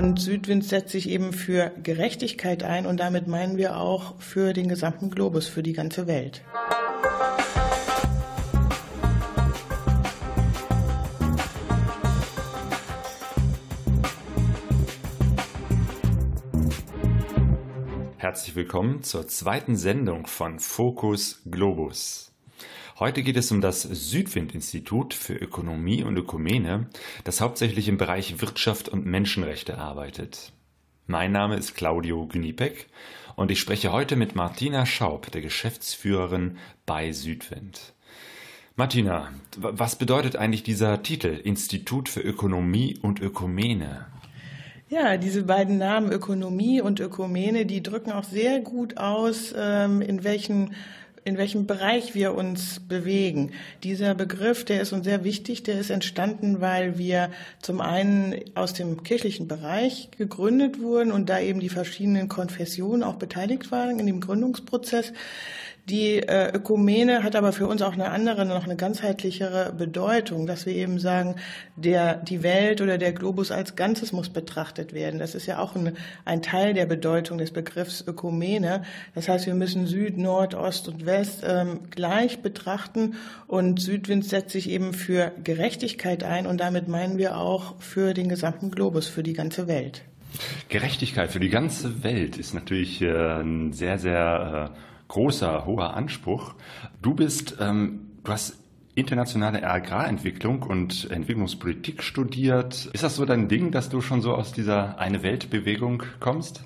Und Südwind setzt sich eben für Gerechtigkeit ein und damit meinen wir auch für den gesamten Globus, für die ganze Welt. Herzlich willkommen zur zweiten Sendung von Focus Globus. Heute geht es um das Südwind-Institut für Ökonomie und Ökumene, das hauptsächlich im Bereich Wirtschaft und Menschenrechte arbeitet. Mein Name ist Claudio Gnipek und ich spreche heute mit Martina Schaub, der Geschäftsführerin bei Südwind. Martina, was bedeutet eigentlich dieser Titel Institut für Ökonomie und Ökumene? Ja, diese beiden Namen Ökonomie und Ökumene, die drücken auch sehr gut aus, ähm, in welchen in welchem Bereich wir uns bewegen. Dieser Begriff, der ist uns sehr wichtig, der ist entstanden, weil wir zum einen aus dem kirchlichen Bereich gegründet wurden und da eben die verschiedenen Konfessionen auch beteiligt waren in dem Gründungsprozess. Die äh, Ökumene hat aber für uns auch eine andere, noch eine ganzheitlichere Bedeutung, dass wir eben sagen, der, die Welt oder der Globus als Ganzes muss betrachtet werden. Das ist ja auch ein, ein Teil der Bedeutung des Begriffs Ökumene. Das heißt, wir müssen Süd, Nord, Ost und West ähm, gleich betrachten und Südwind setzt sich eben für Gerechtigkeit ein und damit meinen wir auch für den gesamten Globus, für die ganze Welt. Gerechtigkeit für die ganze Welt ist natürlich äh, ein sehr, sehr äh, großer, hoher Anspruch. Du bist, ähm, du hast internationale Agrarentwicklung und Entwicklungspolitik studiert. Ist das so dein Ding, dass du schon so aus dieser eine Weltbewegung kommst?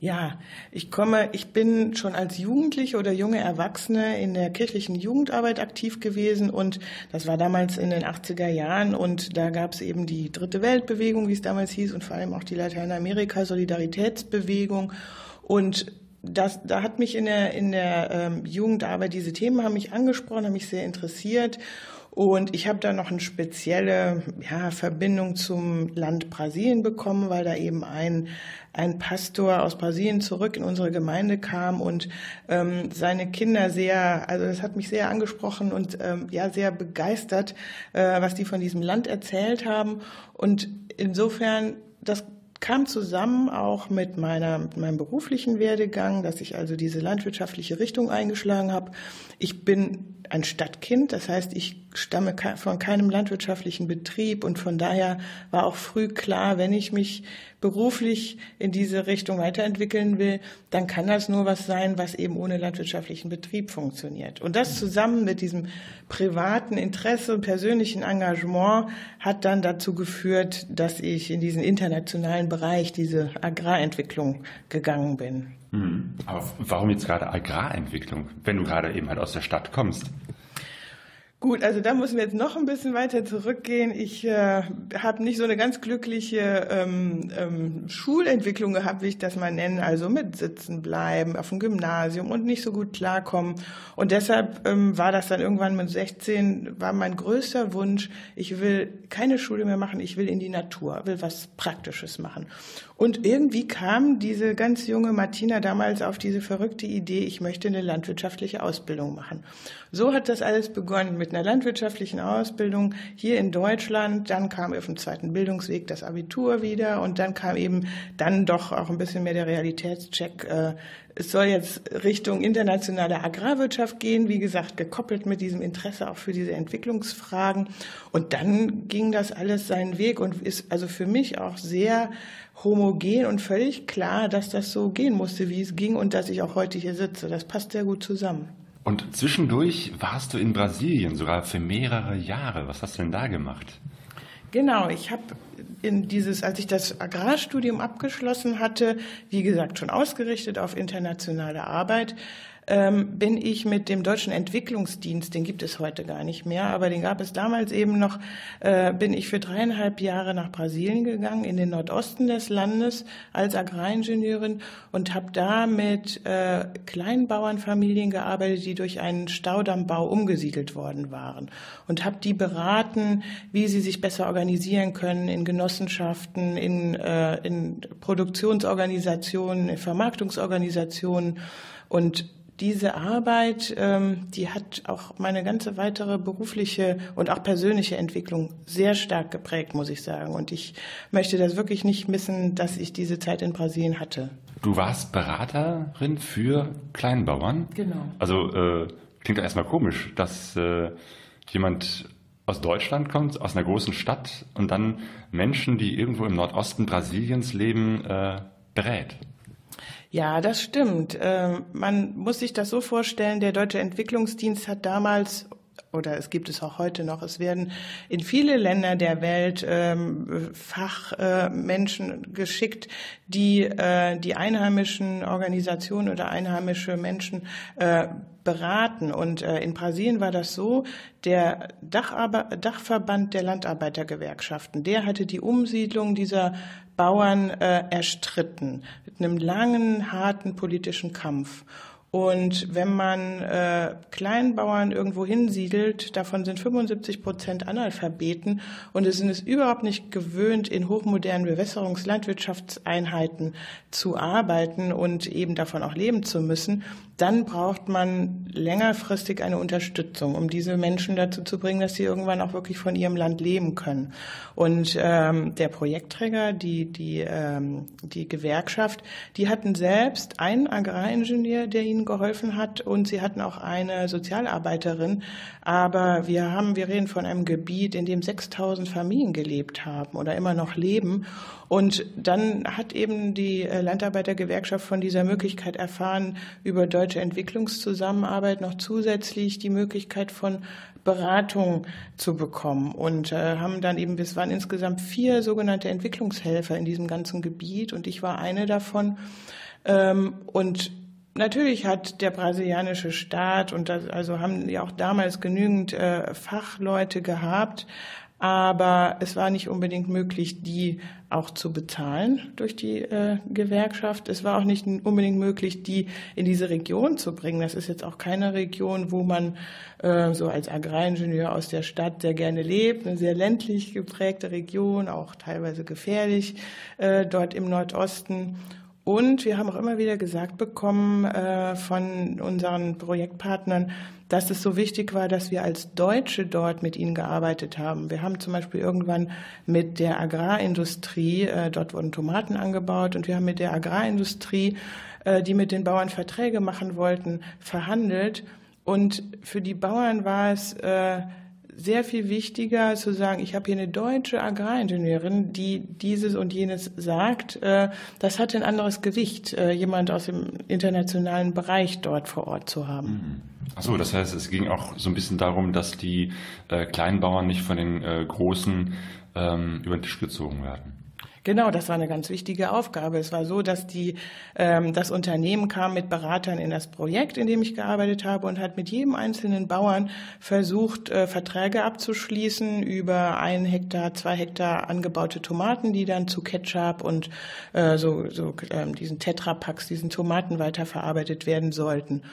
Ja, ich komme, ich bin schon als Jugendliche oder junge Erwachsene in der kirchlichen Jugendarbeit aktiv gewesen und das war damals in den 80er Jahren und da gab es eben die dritte Weltbewegung, wie es damals hieß und vor allem auch die Lateinamerika-Solidaritätsbewegung und das, da hat mich in der, in der ähm, Jugendarbeit diese Themen haben mich angesprochen, haben mich sehr interessiert. Und ich habe da noch eine spezielle ja, Verbindung zum Land Brasilien bekommen, weil da eben ein, ein Pastor aus Brasilien zurück in unsere Gemeinde kam und ähm, seine Kinder sehr, also das hat mich sehr angesprochen und ähm, ja sehr begeistert, äh, was die von diesem Land erzählt haben. Und insofern, das kam zusammen auch mit, meiner, mit meinem beruflichen Werdegang, dass ich also diese landwirtschaftliche Richtung eingeschlagen habe. Ich bin ein Stadtkind, das heißt, ich stamme von keinem landwirtschaftlichen Betrieb und von daher war auch früh klar, wenn ich mich beruflich in diese Richtung weiterentwickeln will, dann kann das nur was sein, was eben ohne landwirtschaftlichen Betrieb funktioniert. Und das zusammen mit diesem privaten Interesse und persönlichen Engagement hat dann dazu geführt, dass ich in diesen internationalen Bereich, diese Agrarentwicklung gegangen bin. Mhm. Aber warum jetzt gerade Agrarentwicklung, wenn du gerade eben halt aus der Stadt kommst? Gut, also da müssen wir jetzt noch ein bisschen weiter zurückgehen. Ich äh, habe nicht so eine ganz glückliche ähm, ähm, Schulentwicklung gehabt, wie ich das mal nenne, also mit Sitzen bleiben auf dem Gymnasium und nicht so gut klarkommen. Und deshalb ähm, war das dann irgendwann mit 16, war mein größter Wunsch, ich will keine Schule mehr machen, ich will in die Natur, will was Praktisches machen. Und irgendwie kam diese ganz junge Martina damals auf diese verrückte Idee, ich möchte eine landwirtschaftliche Ausbildung machen. So hat das alles begonnen mit einer landwirtschaftlichen Ausbildung hier in Deutschland. Dann kam auf dem zweiten Bildungsweg das Abitur wieder und dann kam eben dann doch auch ein bisschen mehr der Realitätscheck. Äh, es soll jetzt Richtung internationale Agrarwirtschaft gehen, wie gesagt, gekoppelt mit diesem Interesse auch für diese Entwicklungsfragen. Und dann ging das alles seinen Weg und ist also für mich auch sehr homogen und völlig klar, dass das so gehen musste, wie es ging und dass ich auch heute hier sitze. Das passt sehr gut zusammen. Und zwischendurch warst du in Brasilien sogar für mehrere Jahre. Was hast du denn da gemacht? Genau, ich habe in dieses, als ich das Agrarstudium abgeschlossen hatte, wie gesagt, schon ausgerichtet auf internationale Arbeit, ähm, bin ich mit dem Deutschen Entwicklungsdienst, den gibt es heute gar nicht mehr, aber den gab es damals eben noch, äh, bin ich für dreieinhalb Jahre nach Brasilien gegangen, in den Nordosten des Landes als Agraringenieurin und habe da mit äh, Kleinbauernfamilien gearbeitet, die durch einen Staudammbau umgesiedelt worden waren und habe die beraten, wie sie sich besser organisieren können in Genossenschaften, in, äh, in Produktionsorganisationen, in Vermarktungsorganisationen und diese Arbeit, ähm, die hat auch meine ganze weitere berufliche und auch persönliche Entwicklung sehr stark geprägt, muss ich sagen. Und ich möchte das wirklich nicht missen, dass ich diese Zeit in Brasilien hatte. Du warst Beraterin für Kleinbauern? Genau. Also äh, klingt ja erstmal komisch, dass äh, jemand aus Deutschland kommt, aus einer großen Stadt und dann Menschen, die irgendwo im Nordosten Brasiliens leben, äh, berät. Ja, das stimmt. Ähm, man muss sich das so vorstellen, der Deutsche Entwicklungsdienst hat damals oder es gibt es auch heute noch. Es werden in viele Länder der Welt ähm, Fachmenschen äh, geschickt, die äh, die einheimischen Organisationen oder einheimische Menschen äh, beraten. Und äh, in Brasilien war das so, der Dacharbe Dachverband der Landarbeitergewerkschaften, der hatte die Umsiedlung dieser Bauern äh, erstritten mit einem langen, harten politischen Kampf. Und wenn man äh, Kleinbauern irgendwo hinsiedelt, davon sind 75 Prozent Analphabeten und es sind es überhaupt nicht gewöhnt, in hochmodernen Bewässerungslandwirtschaftseinheiten zu arbeiten und eben davon auch leben zu müssen, dann braucht man längerfristig eine Unterstützung, um diese Menschen dazu zu bringen, dass sie irgendwann auch wirklich von ihrem Land leben können. Und ähm, der Projektträger, die, die, ähm, die Gewerkschaft, die hatten selbst einen Agraringenieur, der ihnen geholfen hat, und sie hatten auch eine Sozialarbeiterin. Aber wir haben, wir reden von einem Gebiet, in dem 6000 Familien gelebt haben oder immer noch leben. Und dann hat eben die äh, Landarbeitergewerkschaft von dieser Möglichkeit erfahren, über deutsche Entwicklungszusammenarbeit noch zusätzlich die Möglichkeit von Beratung zu bekommen und äh, haben dann eben, es waren insgesamt vier sogenannte Entwicklungshelfer in diesem ganzen Gebiet und ich war eine davon. Ähm, und Natürlich hat der brasilianische Staat und das, also haben ja auch damals genügend äh, Fachleute gehabt, aber es war nicht unbedingt möglich, die auch zu bezahlen durch die äh, Gewerkschaft. Es war auch nicht unbedingt möglich, die in diese Region zu bringen. Das ist jetzt auch keine Region, wo man äh, so als Agraringenieur aus der Stadt sehr gerne lebt. Eine sehr ländlich geprägte Region, auch teilweise gefährlich äh, dort im Nordosten. Und wir haben auch immer wieder gesagt bekommen äh, von unseren Projektpartnern, dass es so wichtig war, dass wir als Deutsche dort mit ihnen gearbeitet haben. Wir haben zum Beispiel irgendwann mit der Agrarindustrie, äh, dort wurden Tomaten angebaut, und wir haben mit der Agrarindustrie, äh, die mit den Bauern Verträge machen wollten, verhandelt. Und für die Bauern war es äh, sehr viel wichtiger zu sagen, ich habe hier eine deutsche Agraringenieurin, die dieses und jenes sagt. Äh, das hat ein anderes Gewicht, äh, jemand aus dem internationalen Bereich dort vor Ort zu haben. Mhm. Achso, das heißt, es ging auch so ein bisschen darum, dass die äh, kleinen Bauern nicht von den großen ähm, über den Tisch gezogen werden. Genau, das war eine ganz wichtige Aufgabe. Es war so, dass die, ähm, das Unternehmen kam mit Beratern in das Projekt, in dem ich gearbeitet habe, und hat mit jedem einzelnen Bauern versucht, äh, Verträge abzuschließen über ein Hektar, zwei Hektar angebaute Tomaten, die dann zu Ketchup und äh, so, so ähm, diesen Tetrapacks, diesen Tomaten weiterverarbeitet werden sollten.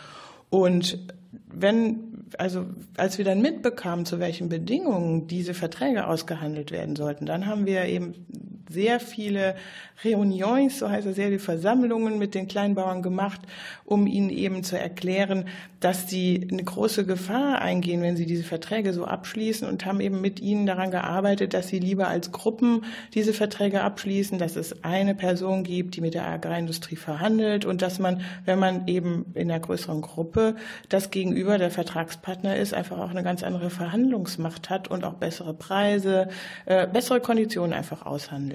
Und wenn, also als wir dann mitbekamen, zu welchen Bedingungen diese Verträge ausgehandelt werden sollten, dann haben wir eben sehr viele Reunions, so heißt es, sehr viele Versammlungen mit den Kleinbauern gemacht, um ihnen eben zu erklären, dass sie eine große Gefahr eingehen, wenn sie diese Verträge so abschließen und haben eben mit ihnen daran gearbeitet, dass sie lieber als Gruppen diese Verträge abschließen, dass es eine Person gibt, die mit der Agrarindustrie verhandelt und dass man, wenn man eben in einer größeren Gruppe das gegenüber der Vertragspartner ist, einfach auch eine ganz andere Verhandlungsmacht hat und auch bessere Preise, äh, bessere Konditionen einfach aushandelt.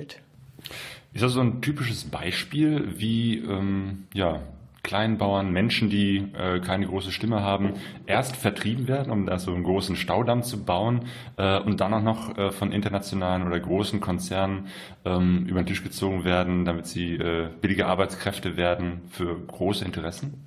Ist das so ein typisches Beispiel, wie ähm, ja, Kleinbauern, Menschen, die äh, keine große Stimme haben, erst vertrieben werden, um da so einen großen Staudamm zu bauen äh, und dann auch noch äh, von internationalen oder großen Konzernen ähm, über den Tisch gezogen werden, damit sie äh, billige Arbeitskräfte werden für große Interessen?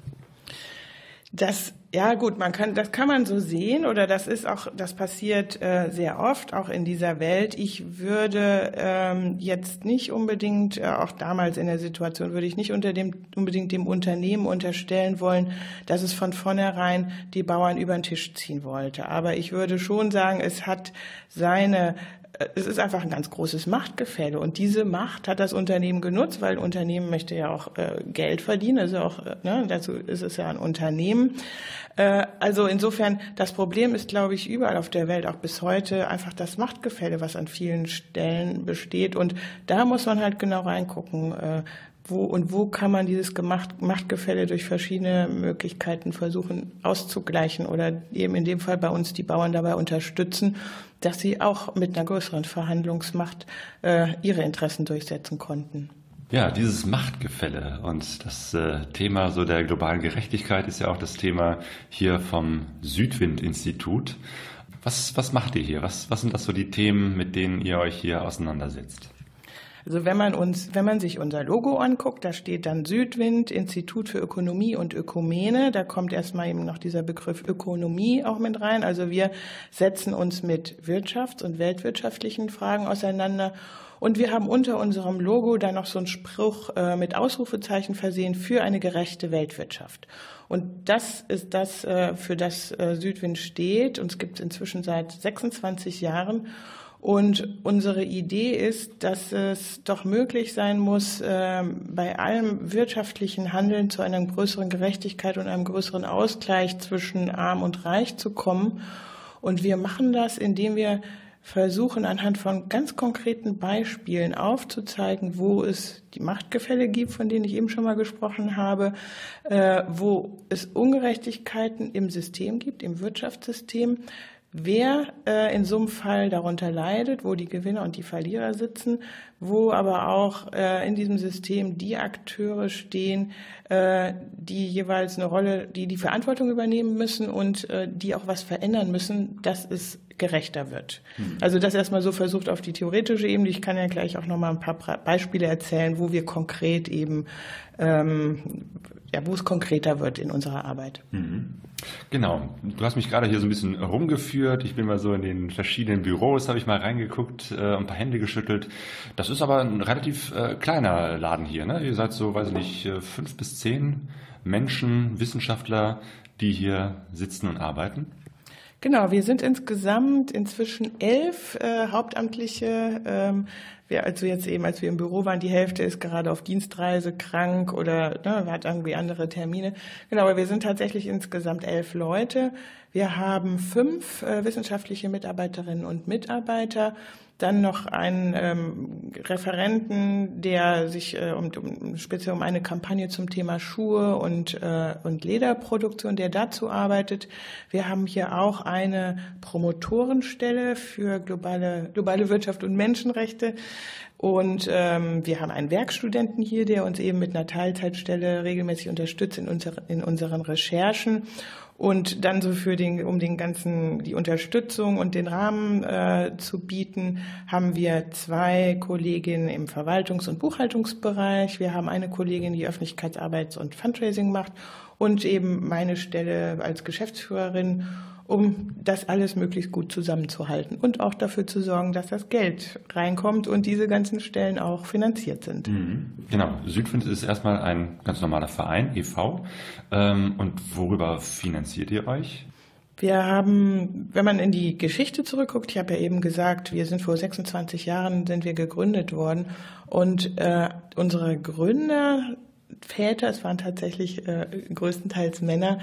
Das, ja gut, man kann, das kann man so sehen oder das ist auch, das passiert äh, sehr oft auch in dieser Welt. Ich würde ähm, jetzt nicht unbedingt, äh, auch damals in der Situation, würde ich nicht unter dem unbedingt dem Unternehmen unterstellen wollen, dass es von vornherein die Bauern über den Tisch ziehen wollte. Aber ich würde schon sagen, es hat seine äh, es ist einfach ein ganz großes Machtgefälle. Und diese Macht hat das Unternehmen genutzt, weil ein Unternehmen möchte ja auch äh, Geld verdienen. Also auch, äh, ne, dazu ist es ja ein Unternehmen. Äh, also insofern, das Problem ist, glaube ich, überall auf der Welt, auch bis heute, einfach das Machtgefälle, was an vielen Stellen besteht. Und da muss man halt genau reingucken. Äh, wo und wo kann man dieses Machtgefälle durch verschiedene Möglichkeiten versuchen auszugleichen oder eben in dem Fall bei uns die Bauern dabei unterstützen, dass sie auch mit einer größeren Verhandlungsmacht äh, ihre Interessen durchsetzen konnten. Ja, dieses Machtgefälle und das äh, Thema so der globalen Gerechtigkeit ist ja auch das Thema hier vom Südwind-Institut. Was, was macht ihr hier? Was, was sind das so die Themen, mit denen ihr euch hier auseinandersetzt? Also wenn man uns, wenn man sich unser Logo anguckt, da steht dann Südwind, Institut für Ökonomie und Ökumene. Da kommt erstmal eben noch dieser Begriff Ökonomie auch mit rein. Also wir setzen uns mit wirtschafts- und weltwirtschaftlichen Fragen auseinander. Und wir haben unter unserem Logo dann noch so einen Spruch äh, mit Ausrufezeichen versehen für eine gerechte Weltwirtschaft. Und das ist das, äh, für das äh, Südwind steht. Uns gibt es inzwischen seit 26 Jahren. Und unsere Idee ist, dass es doch möglich sein muss, ähm, bei allem wirtschaftlichen Handeln zu einer größeren Gerechtigkeit und einem größeren Ausgleich zwischen Arm und Reich zu kommen. Und wir machen das, indem wir versuchen, anhand von ganz konkreten Beispielen aufzuzeigen, wo es die Machtgefälle gibt, von denen ich eben schon mal gesprochen habe, äh, wo es Ungerechtigkeiten im System gibt, im Wirtschaftssystem, wer äh, in so einem Fall darunter leidet, wo die Gewinner und die Verlierer sitzen, wo aber auch äh, in diesem System die Akteure stehen, äh, die jeweils eine Rolle, die die Verantwortung übernehmen müssen und äh, die auch was verändern müssen, dass es gerechter wird. Also das erstmal so versucht auf die theoretische Ebene. Ich kann ja gleich auch noch mal ein paar Beispiele erzählen, wo wir konkret eben ähm, ja, wo es konkreter wird in unserer Arbeit. Mhm. Genau. Du hast mich gerade hier so ein bisschen rumgeführt. Ich bin mal so in den verschiedenen Büros, habe ich mal reingeguckt, äh, ein paar Hände geschüttelt. Das ist aber ein relativ äh, kleiner Laden hier. Ne? Ihr seid so, weiß ich nicht, äh, fünf bis zehn Menschen, Wissenschaftler, die hier sitzen und arbeiten. Genau, wir sind insgesamt inzwischen elf äh, Hauptamtliche. Ähm, wir, also jetzt eben, als wir im Büro waren, die Hälfte ist gerade auf Dienstreise krank oder ne, hat irgendwie andere Termine. Genau, aber wir sind tatsächlich insgesamt elf Leute. Wir haben fünf äh, wissenschaftliche Mitarbeiterinnen und Mitarbeiter dann noch einen ähm, Referenten, der sich äh, um, um, speziell um eine Kampagne zum Thema Schuhe und, äh, und Lederproduktion, der dazu arbeitet. Wir haben hier auch eine Promotorenstelle für globale, globale Wirtschaft und Menschenrechte. Und ähm, wir haben einen Werkstudenten hier, der uns eben mit einer Teilzeitstelle regelmäßig unterstützt in, unser, in unseren Recherchen. Und dann so für den, um den ganzen, die Unterstützung und den Rahmen äh, zu bieten, haben wir zwei Kolleginnen im Verwaltungs- und Buchhaltungsbereich. Wir haben eine Kollegin, die Öffentlichkeitsarbeit und Fundraising macht und eben meine Stelle als Geschäftsführerin um das alles möglichst gut zusammenzuhalten und auch dafür zu sorgen, dass das Geld reinkommt und diese ganzen Stellen auch finanziert sind. Mhm. Genau, Südwind ist erstmal ein ganz normaler Verein, e.V. Ähm, und worüber finanziert ihr euch? Wir haben, wenn man in die Geschichte zurückguckt, ich habe ja eben gesagt, wir sind vor 26 Jahren sind wir gegründet worden und äh, unsere Gründer Väter, es waren tatsächlich äh, größtenteils Männer,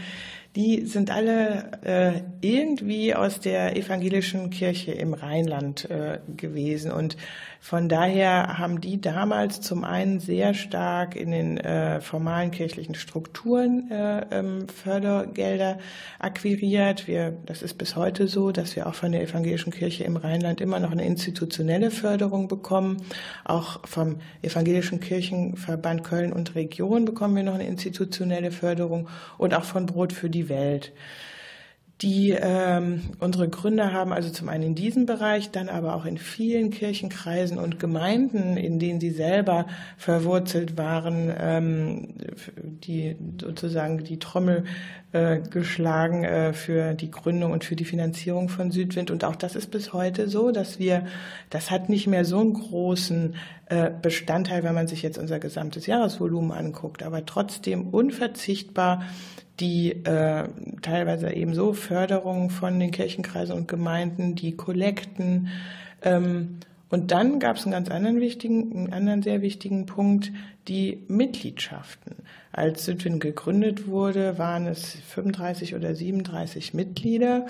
die sind alle äh, irgendwie aus der evangelischen Kirche im Rheinland äh, gewesen. Und von daher haben die damals zum einen sehr stark in den äh, formalen kirchlichen Strukturen äh, ähm, Fördergelder akquiriert. Wir, das ist bis heute so, dass wir auch von der evangelischen Kirche im Rheinland immer noch eine institutionelle Förderung bekommen. Auch vom evangelischen Kirchenverband Köln und Region bekommen wir noch eine institutionelle Förderung und auch von Brot für die die Welt. Die ähm, unsere Gründer haben also zum einen in diesem Bereich, dann aber auch in vielen Kirchenkreisen und Gemeinden, in denen sie selber verwurzelt waren, ähm, die sozusagen die Trommel äh, geschlagen äh, für die Gründung und für die Finanzierung von Südwind. Und auch das ist bis heute so, dass wir, das hat nicht mehr so einen großen äh, Bestandteil, wenn man sich jetzt unser gesamtes Jahresvolumen anguckt, aber trotzdem unverzichtbar die äh, teilweise eben so Förderungen von den Kirchenkreisen und Gemeinden, die Kollekten, Ähm, und dann gab es einen ganz anderen wichtigen, einen anderen sehr wichtigen Punkt, die Mitgliedschaften. Als Südwind gegründet wurde, waren es 35 oder 37 Mitglieder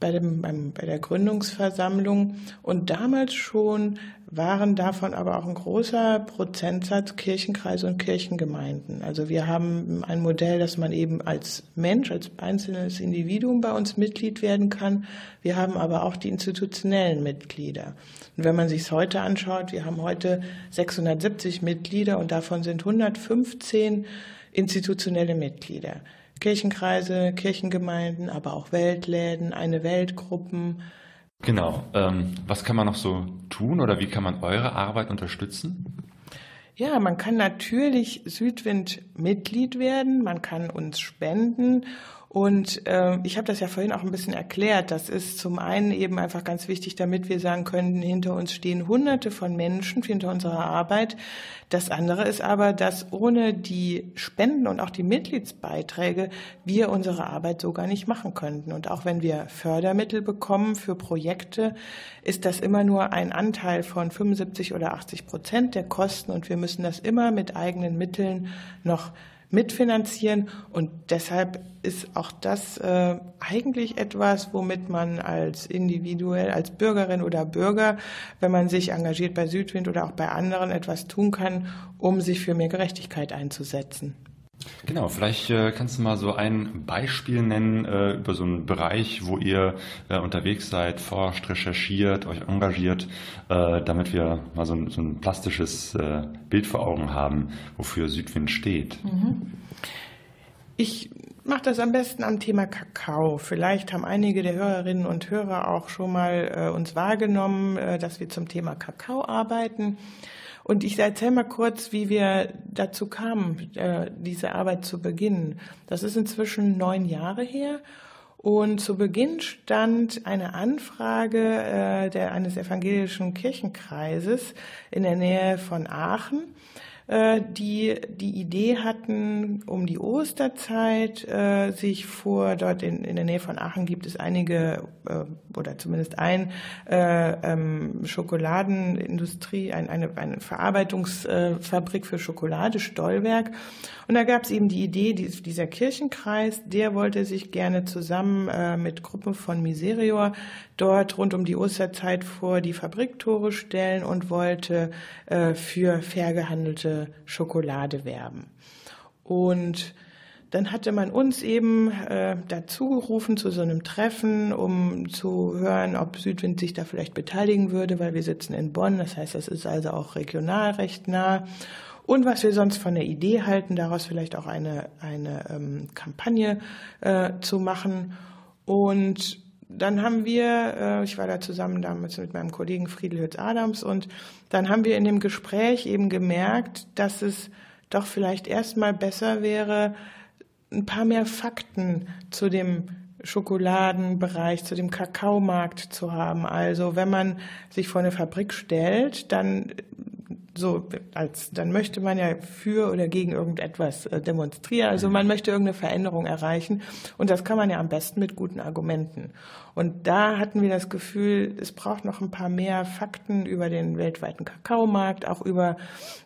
bei, dem, beim, bei der Gründungsversammlung. Und damals schon waren davon aber auch ein großer Prozentsatz Kirchenkreise und Kirchengemeinden. Also wir haben ein Modell, dass man eben als Mensch, als einzelnes Individuum bei uns Mitglied werden kann. Wir haben aber auch die institutionellen Mitglieder. Und wenn man sich es heute anschaut, wir haben heute 670 Mitglieder und davon sind 115 institutionelle Mitglieder. Kirchenkreise, Kirchengemeinden, aber auch Weltläden, eine Weltgruppen. Genau. Ähm, was kann man noch so tun oder wie kann man eure Arbeit unterstützen? Ja, man kann natürlich Südwind Mitglied werden, man kann uns spenden und äh, ich habe das ja vorhin auch ein bisschen erklärt. Das ist zum einen eben einfach ganz wichtig, damit wir sagen können, hinter uns stehen Hunderte von Menschen hinter unserer Arbeit. Das andere ist aber, dass ohne die Spenden und auch die Mitgliedsbeiträge wir unsere Arbeit so gar nicht machen könnten. Und auch wenn wir Fördermittel bekommen für Projekte, ist das immer nur ein Anteil von 75 oder 80 Prozent der Kosten und wir müssen das immer mit eigenen Mitteln noch mitfinanzieren. Und deshalb ist auch das äh, eigentlich etwas, womit man als individuell, als Bürgerin oder Bürger, wenn man sich engagiert bei Südwind oder auch bei anderen, etwas tun kann, um sich für mehr Gerechtigkeit einzusetzen. Genau, vielleicht äh, kannst du mal so ein Beispiel nennen äh, über so einen Bereich, wo ihr äh, unterwegs seid, forscht, recherchiert, euch engagiert, äh, damit wir mal so ein, so ein plastisches äh, Bild vor Augen haben, wofür Südwind steht. Mhm. Ich mache das am besten am Thema Kakao. Vielleicht haben einige der Hörerinnen und Hörer auch schon mal äh, uns wahrgenommen, dass wir zum Thema Kakao arbeiten. Und ich erzähle mal kurz, wie wir dazu kamen, äh, diese Arbeit zu beginnen. Das ist inzwischen neun Jahre her. Und zu Beginn stand eine Anfrage äh, der, eines evangelischen Kirchenkreises in der Nähe von Aachen die die Idee hatten, um die Osterzeit äh, sich vor, dort in, in der Nähe von Aachen gibt es einige äh, oder zumindest ein äh, ähm, Schokoladenindustrie, ein, eine, eine Verarbeitungsfabrik für Schokolade, Stollwerk. Und da gab es eben die Idee, dieser Kirchenkreis, der wollte sich gerne zusammen äh, mit Gruppen von Miserior dort rund um die Osterzeit vor die Fabriktore stellen und wollte äh, für fair gehandelte Schokolade werben. Und dann hatte man uns eben äh, dazu gerufen zu so einem Treffen, um zu hören, ob Südwind sich da vielleicht beteiligen würde, weil wir sitzen in Bonn. Das heißt, das ist also auch regional recht nah. Und was wir sonst von der Idee halten, daraus vielleicht auch eine, eine ähm, Kampagne äh, zu machen. Und dann haben wir, äh, ich war da zusammen damals mit meinem Kollegen Friedel Hütz-Adams und dann haben wir in dem Gespräch eben gemerkt, dass es doch vielleicht erstmal besser wäre, ein paar mehr Fakten zu dem Schokoladenbereich, zu dem Kakaomarkt zu haben. Also wenn man sich vor eine Fabrik stellt, dann so als dann möchte man ja für oder gegen irgendetwas äh, demonstrieren. Also man möchte irgendeine Veränderung erreichen und das kann man ja am besten mit guten Argumenten. Und da hatten wir das Gefühl, es braucht noch ein paar mehr Fakten über den weltweiten Kakaomarkt, auch über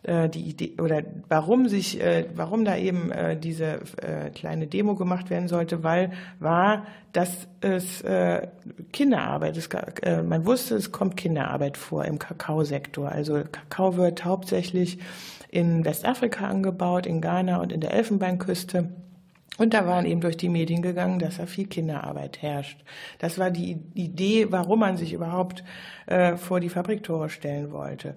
äh, die Idee oder warum sich, äh, warum da eben äh, diese äh, kleine Demo gemacht werden sollte, weil war, dass es äh, Kinderarbeit, es, äh, man wusste, es kommt Kinderarbeit vor im Kakaosektor. Also Kakao wird hauptsächlich in Westafrika angebaut, in Ghana und in der Elfenbeinküste. Und da waren eben durch die Medien gegangen, dass da viel Kinderarbeit herrscht. Das war die Idee, warum man sich überhaupt äh, vor die Fabriktore stellen wollte.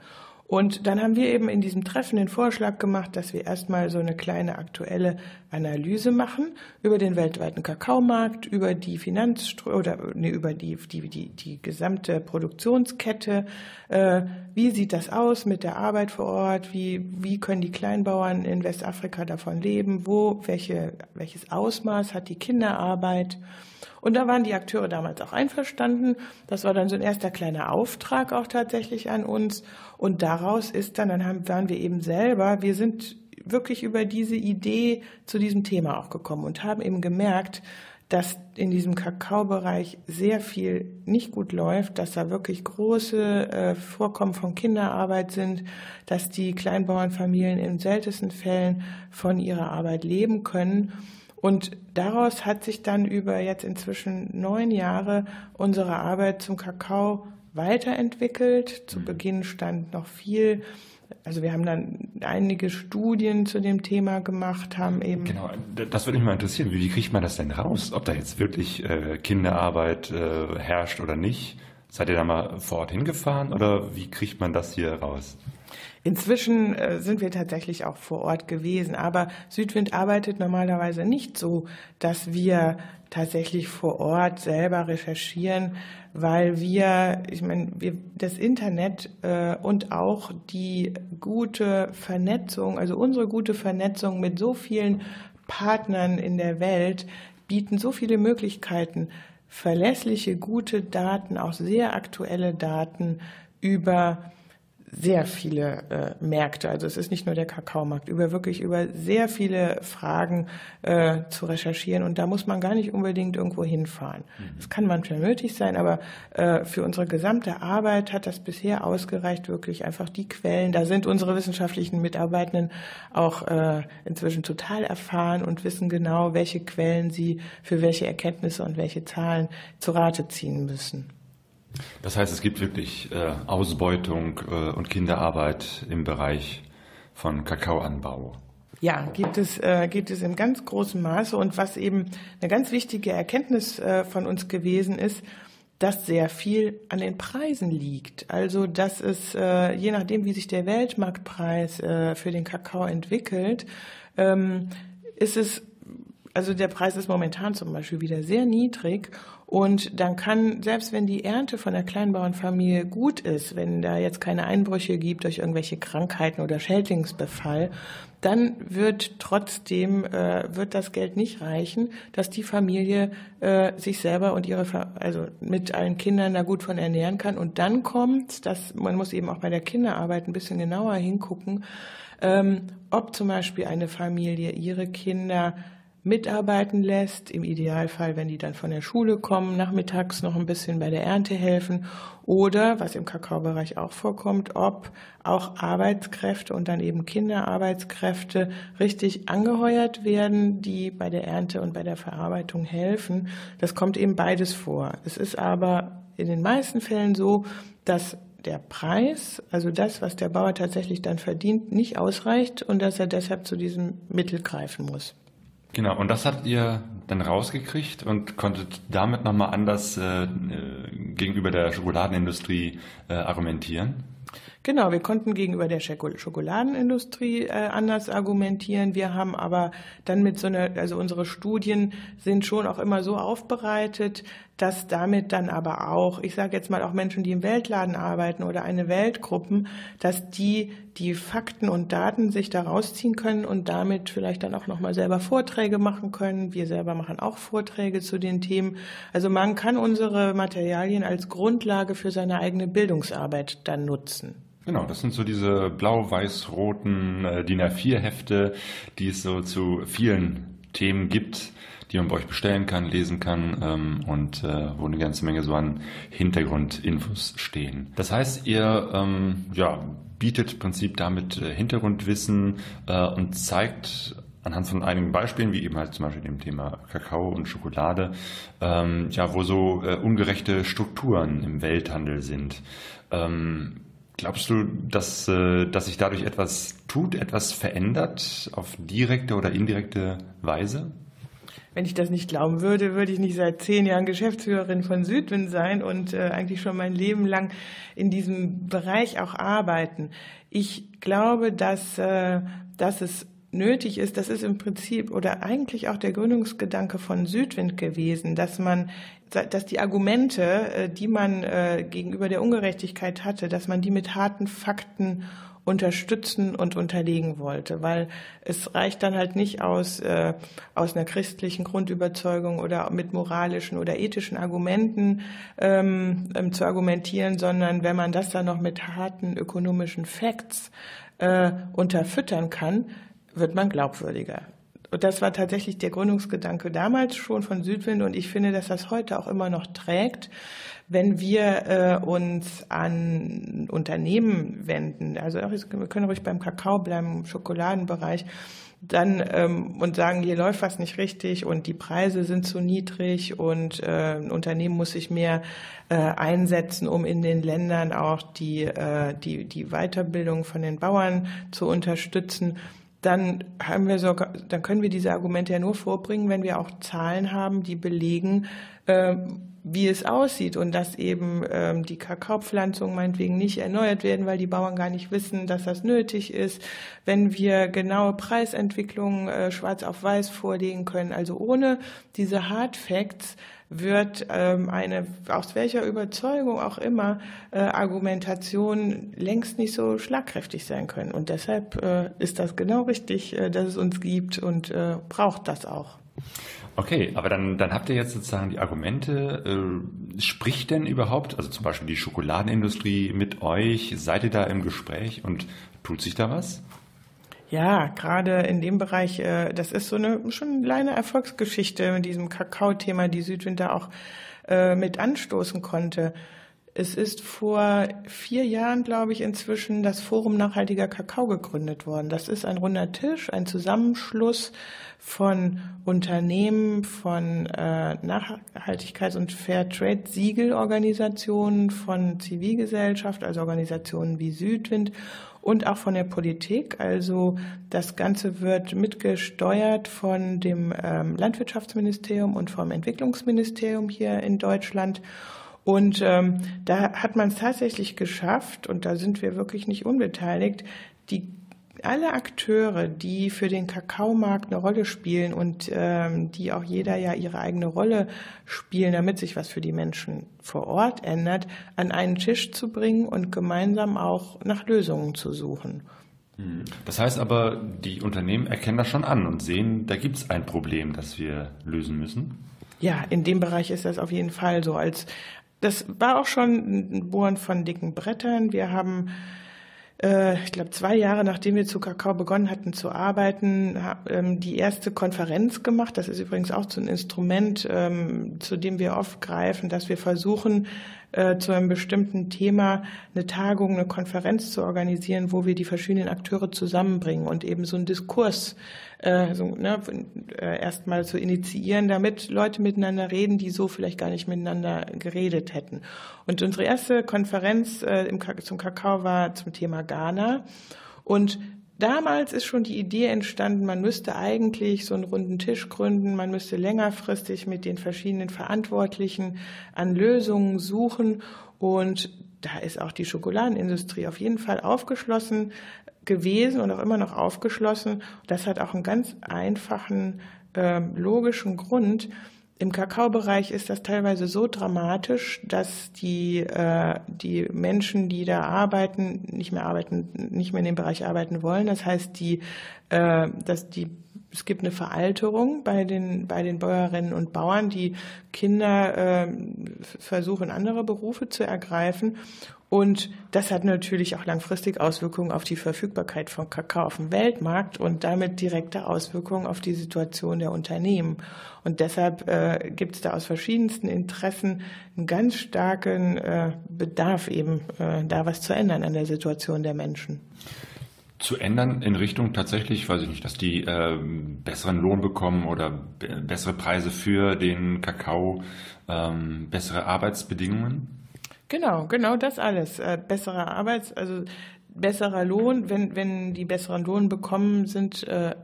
Und dann haben wir eben in diesem Treffen den Vorschlag gemacht, dass wir erstmal so eine kleine aktuelle Analyse machen über den weltweiten Kakaomarkt, über die Finanz oder nee, über die, die, die, die gesamte Produktionskette. Äh, wie sieht das aus mit der Arbeit vor Ort? Wie, wie können die Kleinbauern in Westafrika davon leben? Wo, welche, welches Ausmaß hat die Kinderarbeit? Und da waren die Akteure damals auch einverstanden. Das war dann so ein erster kleiner Auftrag auch tatsächlich an uns. Und daraus ist dann, dann haben, waren wir eben selber, wir sind wirklich über diese Idee zu diesem Thema auch gekommen und haben eben gemerkt, dass in diesem Kakaobereich sehr viel nicht gut läuft, dass da wirklich große äh, Vorkommen von Kinderarbeit sind, dass die Kleinbauernfamilien in seltensten Fällen von ihrer Arbeit leben können. Und daraus hat sich dann über jetzt inzwischen neun Jahre unsere Arbeit zum Kakao weiterentwickelt. Zu mhm. Beginn stand noch viel also wir haben dann einige Studien zu dem Thema gemacht, haben eben. Genau, das würde mich mal interessieren. Wie, kriegt man das denn raus? Ob da jetzt wirklich äh, Kinderarbeit äh, herrscht oder nicht? Seid ihr da mal vor Ort hingefahren oder wie kriegt man das hier raus? Inzwischen äh, sind wir tatsächlich auch vor Ort gewesen, aber Südwind arbeitet normalerweise nicht so, dass wir tatsächlich vor Ort selber recherchieren, weil wir, ich meine, wir, das Internet äh, und auch die gute Vernetzung, also unsere gute Vernetzung mit so vielen Partnern in der Welt bieten so viele Möglichkeiten, verlässliche, gute Daten, auch sehr aktuelle Daten über sehr viele äh, Märkte. Also es ist nicht nur der Kakaomarkt, über wirklich über sehr viele Fragen äh, zu recherchieren. Und da muss man gar nicht unbedingt irgendwo hinfahren. Mhm. Das kann manchmal nötig sein, aber äh, für unsere gesamte Arbeit hat das bisher ausgereicht, wirklich einfach die Quellen. Da sind unsere wissenschaftlichen Mitarbeitenden auch äh, inzwischen total erfahren und wissen genau, welche Quellen sie für welche Erkenntnisse und welche Zahlen zu Rate ziehen müssen. Das heißt, es gibt wirklich äh, Ausbeutung äh, und Kinderarbeit im Bereich von Kakaoanbau. Ja, gibt es, äh, gibt es in ganz großem Maße. Und was eben eine ganz wichtige Erkenntnis äh, von uns gewesen ist, dass sehr viel an den Preisen liegt. Also, dass es, äh, je nachdem, wie sich der Weltmarktpreis äh, für den Kakao entwickelt, ähm, ist es also der Preis ist momentan zum Beispiel wieder sehr niedrig und dann kann, selbst wenn die Ernte von der Kleinbauernfamilie gut ist, wenn da jetzt keine Einbrüche gibt durch irgendwelche Krankheiten oder Schädlingsbefall, dann wird trotzdem, äh, wird das Geld nicht reichen, dass die Familie äh, sich selber und ihre, also mit allen Kindern da gut von ernähren kann. Und dann kommt, dass man muss eben auch bei der Kinderarbeit ein bisschen genauer hingucken, ähm, ob zum Beispiel eine Familie ihre Kinder mitarbeiten lässt. Im Idealfall, wenn die dann von der Schule kommen, nachmittags noch ein bisschen bei der Ernte helfen. Oder, was im Kakaobereich auch vorkommt, ob auch Arbeitskräfte und dann eben Kinderarbeitskräfte richtig angeheuert werden, die bei der Ernte und bei der Verarbeitung helfen. Das kommt eben beides vor. Es ist aber in den meisten Fällen so, dass der Preis, also das, was der Bauer tatsächlich dann verdient, nicht ausreicht und dass er deshalb zu diesem Mittel greifen muss. Genau, und das habt ihr dann rausgekriegt und konntet damit nochmal anders äh, äh, gegenüber der Schokoladenindustrie äh, argumentieren? Genau, wir konnten gegenüber der Schokoladenindustrie äh, anders argumentieren. Wir haben aber dann mit so einer, also unsere Studien sind schon auch immer so aufbereitet, dass damit dann aber auch, ich sage jetzt mal auch Menschen, die im Weltladen arbeiten oder eine Weltgruppen, dass die die Fakten und Daten sich da rausziehen können und damit vielleicht dann auch nochmal selber Vorträge machen können. Wir selber machen auch Vorträge zu den Themen. Also man kann unsere Materialien als Grundlage für seine eigene Bildungsarbeit dann nutzen. Genau, das sind so diese blau-weiß-roten äh, DIN A4-Hefte, die es so zu vielen Themen gibt, die man bei euch bestellen kann, lesen kann ähm, und äh, wo eine ganze Menge so an Hintergrundinfos stehen. Das heißt, ihr ähm, ja, bietet im Prinzip damit äh, Hintergrundwissen äh, und zeigt anhand von einigen Beispielen, wie eben halt zum Beispiel dem Thema Kakao und Schokolade, ähm, ja, wo so äh, ungerechte Strukturen im Welthandel sind. Ähm, Glaubst du, dass, äh, dass sich dadurch etwas tut, etwas verändert auf direkte oder indirekte Weise? Wenn ich das nicht glauben würde, würde ich nicht seit zehn Jahren Geschäftsführerin von Südwind sein und äh, eigentlich schon mein Leben lang in diesem Bereich auch arbeiten. Ich glaube, dass, äh, dass es nötig ist, das ist im Prinzip oder eigentlich auch der Gründungsgedanke von Südwind gewesen, dass man, dass die Argumente, äh, die man gegenüber der Ungerechtigkeit hatte, dass man die mit harten Fakten unterstützen und unterlegen wollte, weil es reicht dann halt nicht aus, äh, aus einer christlichen Grundüberzeugung oder mit moralischen oder ethischen Argumenten ähm, ähm, zu argumentieren, sondern wenn man das dann noch mit harten ökonomischen Facts äh, unterfüttern kann, wird man glaubwürdiger. Das war tatsächlich der Gründungsgedanke damals schon von Südwind. Und ich finde, dass das heute auch immer noch trägt, wenn wir äh, uns an Unternehmen wenden. Also auch, wir können ruhig beim Kakao bleiben, im Schokoladenbereich. Dann ähm, und sagen, hier läuft was nicht richtig und die Preise sind zu niedrig und äh, ein Unternehmen muss sich mehr äh, einsetzen, um in den Ländern auch die, äh, die, die Weiterbildung von den Bauern zu unterstützen dann haben wir sogar, dann können wir diese Argumente ja nur vorbringen, wenn wir auch Zahlen haben, die belegen, äh, wie es aussieht und dass eben ähm, die Kakaopflanzungen meinetwegen nicht erneuert werden, weil die Bauern gar nicht wissen, dass das nötig ist. Wenn wir genaue Preisentwicklungen äh, schwarz auf weiß vorlegen können, also ohne diese Hard Facts wird ähm, eine, aus welcher Überzeugung auch immer, äh, Argumentation längst nicht so schlagkräftig sein können. Und deshalb äh, ist das genau richtig, äh, dass es uns gibt und braucht das auch. Okay, aber dann, dann habt ihr jetzt sozusagen die Argumente. Spricht denn überhaupt, also zum Beispiel die Schokoladenindustrie mit euch? Seid ihr da im Gespräch und tut sich da was? Ja, gerade in dem Bereich, äh, das ist so eine schon eine kleine Erfolgsgeschichte mit diesem Kakao-Thema, die Südwinter auch äh, mit anstoßen konnte. Es ist vor vier Jahren, glaube ich, inzwischen das Forum Nachhaltiger Kakao gegründet worden. Das ist ein runder Tisch, ein Zusammenschluss von Unternehmen, von äh, Nachhaltigkeits- und Fairtrade-Siegelorganisationen, von Zivilgesellschaft, also Organisationen wie Südwind und auch von der Politik. Also das Ganze wird mitgesteuert von dem ähm, Landwirtschaftsministerium und vom Entwicklungsministerium hier in Deutschland. Und ähm, da hat man es tatsächlich geschafft, und da sind wir wirklich nicht unbeteiligt, die alle Akteure, die für den Kakaomarkt eine Rolle spielen und ähm, die auch jeder ja ihre eigene Rolle spielen, damit sich was für die Menschen vor Ort ändert, an einen Tisch zu bringen und gemeinsam auch nach Lösungen zu suchen. Hm. Das heißt aber, die Unternehmen erkennen das schon an und sehen, da gibt es ein Problem, das wir lösen müssen. Ja, in dem Bereich ist das auf jeden Fall so. Als das war auch schon ein Bohren von dicken Brettern. Wir haben äh, ich glaube, zwei Jahre nachdem wir zu Kakao begonnen hatten zu arbeiten, ähm, die erste Konferenz gemacht. Das ist übrigens auch so ein Instrument, ähm, zu dem wir oft greifen, dass wir versuchen, äh, zu einem bestimmten Thema eine Tagung, eine Konferenz zu organisieren, wo wir die verschiedenen Akteure zusammenbringen und eben so einen Diskurs äh, so, ne, äh, erstmal zu initiieren, damit Leute miteinander reden, die so vielleicht gar nicht miteinander geredet hätten. Und unsere erste Konferenz äh, zum Kakao war zum Thema Ghana. Und Damals ist schon die Idee entstanden, man müsste eigentlich so einen runden Tisch gründen, man müsste längerfristig mit den verschiedenen Verantwortlichen an Lösungen suchen und da ist auch die Schokoladenindustrie auf jeden Fall aufgeschlossen gewesen und auch immer noch aufgeschlossen. Das hat auch einen ganz einfachen äh, logischen Grund. Im Kakaobereich ist das teilweise so dramatisch, dass die, äh, die Menschen, die da arbeiten, nicht mehr arbeiten, nicht mehr in dem Bereich arbeiten wollen. Das heißt, die, äh, dass die, es gibt eine Veralterung bei den, bei den Bäuerinnen und Bauern. Die Kinder äh, versuchen, andere Berufe zu ergreifen. Und das hat natürlich auch langfristig Auswirkungen auf die Verfügbarkeit von Kakao auf dem Weltmarkt und damit direkte Auswirkungen auf die Situation der Unternehmen. Und deshalb äh, gibt es da aus verschiedensten Interessen einen ganz starken äh, Bedarf, eben äh, da was zu ändern an der Situation der Menschen zu ändern in Richtung tatsächlich, weiß ich nicht, dass die äh, besseren Lohn bekommen oder bessere Preise für den Kakao, ähm, bessere Arbeitsbedingungen? Genau, genau das alles. Äh, bessere Arbeits-, also besserer Lohn, wenn, wenn die besseren Lohn bekommen, sind äh,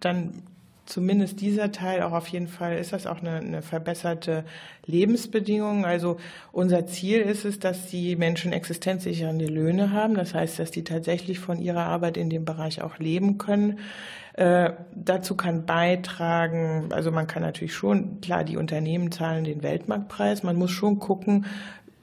dann zumindest dieser Teil auch auf jeden Fall ist das auch eine, eine verbesserte Lebensbedingung. Also unser Ziel ist es, dass die Menschen existenzsichernde Löhne haben. Das heißt, dass die tatsächlich von ihrer Arbeit in dem Bereich auch leben können. Äh, dazu kann beitragen, also man kann natürlich schon, klar, die Unternehmen zahlen den Weltmarktpreis. Man muss schon gucken,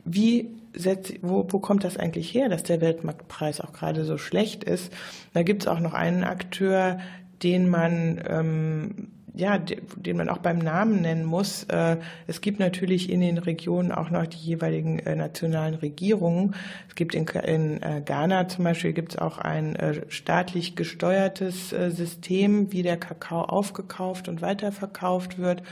wie setzt, wo, wo kommt das eigentlich her, dass der Weltmarktpreis auch gerade so schlecht ist? Da gibt es auch noch einen Akteur, den man, ähm, ja, den man auch beim Namen nennen muss. Äh, es gibt natürlich in den Regionen auch noch die jeweiligen äh, nationalen Regierungen. Es gibt in, in äh, Ghana zum Beispiel gibt es auch ein staatlich gesteuertes System, wie der Kakao aufgekauft und weiterverkauft wird.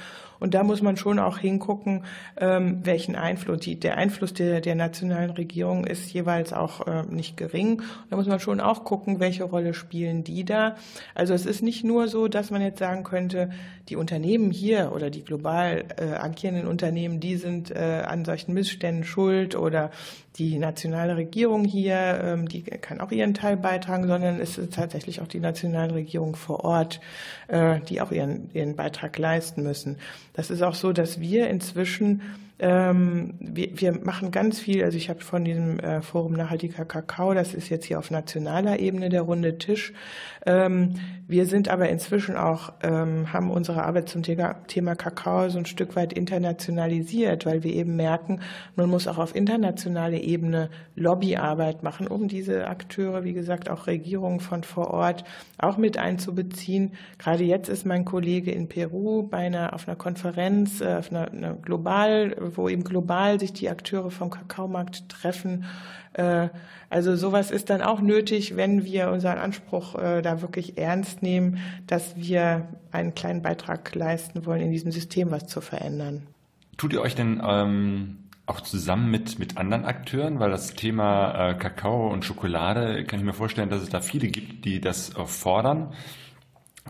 Und da muss man schon auch hingucken, ähm, welchen Einfluss, die, der Einfluss der, der nationalen Regierung ist jeweils auch äh, nicht gering. Da muss man schon auch gucken, welche Rolle spielen die da. Also es ist nicht nur so, dass man jetzt sagen könnte, die Unternehmen hier oder die global äh, agierenden Unternehmen, die sind äh, an solchen Missständen schuld oder die nationale Regierung hier, ähm, die kann auch ihren Teil beitragen, sondern es ist tatsächlich auch die nationale Regierung vor Ort, äh, die auch ihren, ihren Beitrag leisten müssen. Das ist auch so, dass wir inzwischen ähm, wir, machen ganz viel, also ich habe von diesem äh, Forum Nachhaltiger Kakao, das ist jetzt hier auf nationaler Ebene der runde Tisch. Ähm, wir sind aber inzwischen auch, ähm, haben unsere Arbeit zum Thema, Thema Kakao so ein Stück weit internationalisiert, weil wir eben merken, man muss auch auf internationaler Ebene Lobbyarbeit machen, um diese Akteure, wie gesagt, auch Regierungen von vor Ort auch mit einzubeziehen. Gerade jetzt ist mein Kollege in Peru bei einer, auf einer Konferenz, äh, auf einer, einer global wo eben global sich die Akteure vom Kakaomarkt treffen. Äh, also sowas ist dann auch nötig, wenn wir unseren Anspruch äh, da wirklich ernst nehmen, dass wir einen kleinen Beitrag leisten wollen, in diesem System was zu verändern. Tut ihr euch denn ähm, auch zusammen mit, mit anderen Akteuren? Weil das Thema äh, Kakao und Schokolade, kann ich mir vorstellen, dass es da viele gibt, die das äh, fordern,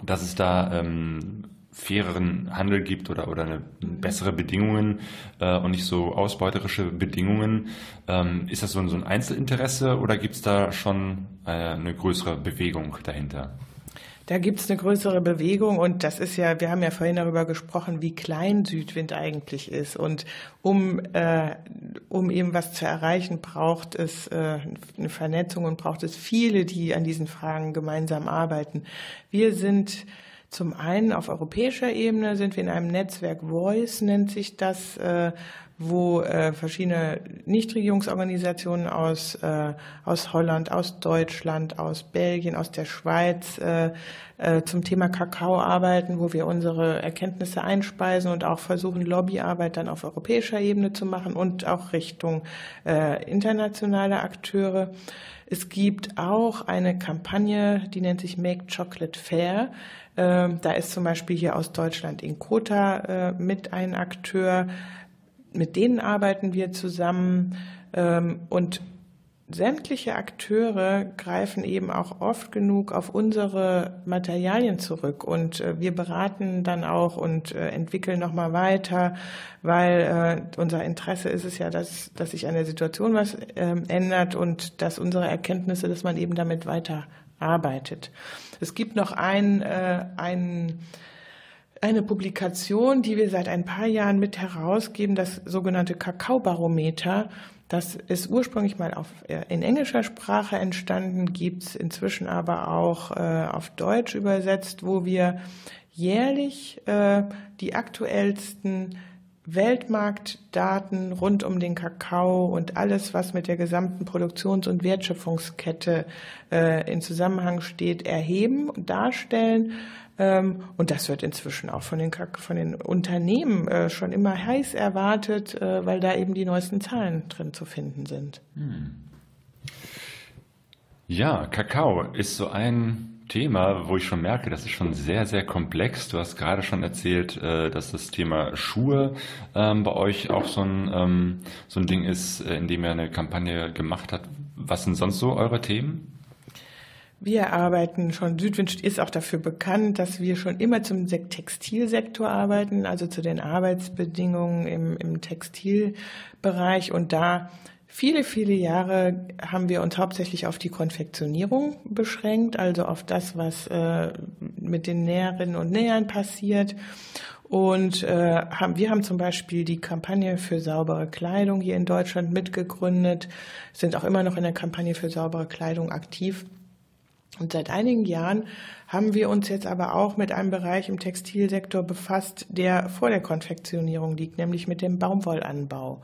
dass es da ähm, faireren Handel gibt oder, oder eine bessere Bedingungen äh, und nicht so ausbeuterische Bedingungen. Ähm, ist das so ein, so ein Einzelinteresse oder gibt es da schon äh, eine größere Bewegung dahinter? Da gibt es eine größere Bewegung und das ist ja, wir haben ja vorhin darüber gesprochen, wie klein Südwind eigentlich ist. Und um, äh, um eben was zu erreichen, braucht es äh, eine Vernetzung und braucht es viele, die an diesen Fragen gemeinsam arbeiten. Wir sind zum einen auf europäischer Ebene sind wir in einem Netzwerk Voice, nennt sich das, äh, wo äh, verschiedene Nichtregierungsorganisationen aus, äh, aus Holland, aus Deutschland, aus Belgien, aus der Schweiz zum Thema Kakao arbeiten, wo wir unsere Erkenntnisse einspeisen und auch versuchen, Lobbyarbeit dann auf europäischer Ebene zu machen und auch Richtung internationale Akteure. Es gibt auch eine Kampagne, die nennt sich Make Chocolate Fair. Ähm, da ist zum Beispiel hier aus Deutschland Inkota äh, mit ein Akteur. Mit denen arbeiten wir zusammen. Ähm, und sämtliche Akteure greifen eben auch oft genug auf unsere Materialien zurück und äh, wir beraten dann auch und äh, entwickeln nochmal weiter, weil unser Interesse ist es ja, dass, dass sich an der Situation was ähm, ändert und dass unsere Erkenntnisse, dass man eben damit weiter arbeitet. Es gibt noch ein, äh, ein, eine Publikation, die wir seit ein paar Jahren mit herausgeben, das sogenannte Kakaobarometer. Das ist ursprünglich mal auf, äh, in englischer Sprache entstanden, gibt es inzwischen aber auch äh, auf Deutsch übersetzt, wo wir jährlich äh, die aktuellsten Weltmarktdaten rund um den Kakao und alles, was mit der gesamten Produktions- und Wertschöpfungskette äh, in Zusammenhang steht, erheben und darstellen. Ähm, und das wird inzwischen auch von den, von den Unternehmen äh, schon immer heiß erwartet, äh, weil da eben die neuesten Zahlen drin zu finden sind. Hm. Ja, Kakao ist so ein Thema, wo ich schon merke, das ist schon sehr, sehr komplex. Du hast gerade schon erzählt, äh, dass das Thema Schuhe ähm, bei euch auch so ein, ähm, so ein Ding ist, in dem ihr eine Kampagne gemacht habt. Was sind sonst so eure Themen? Wir arbeiten schon, Südwind ist auch dafür bekannt, dass wir schon immer zum Textilsektor arbeiten, also zu den Arbeitsbedingungen im, im Textilbereich. Und da Viele, viele Jahre haben wir uns hauptsächlich auf die Konfektionierung beschränkt, also auf das, was äh, mit den Näherinnen und Nähern passiert. Und äh, haben, wir haben zum Beispiel die Kampagne für saubere Kleidung hier in Deutschland mitgegründet, sind auch immer noch in der Kampagne für saubere Kleidung aktiv. Und seit einigen Jahren haben wir uns jetzt aber auch mit einem Bereich im Textilsektor befasst, der vor der Konfektionierung liegt, nämlich mit dem Baumwollanbau.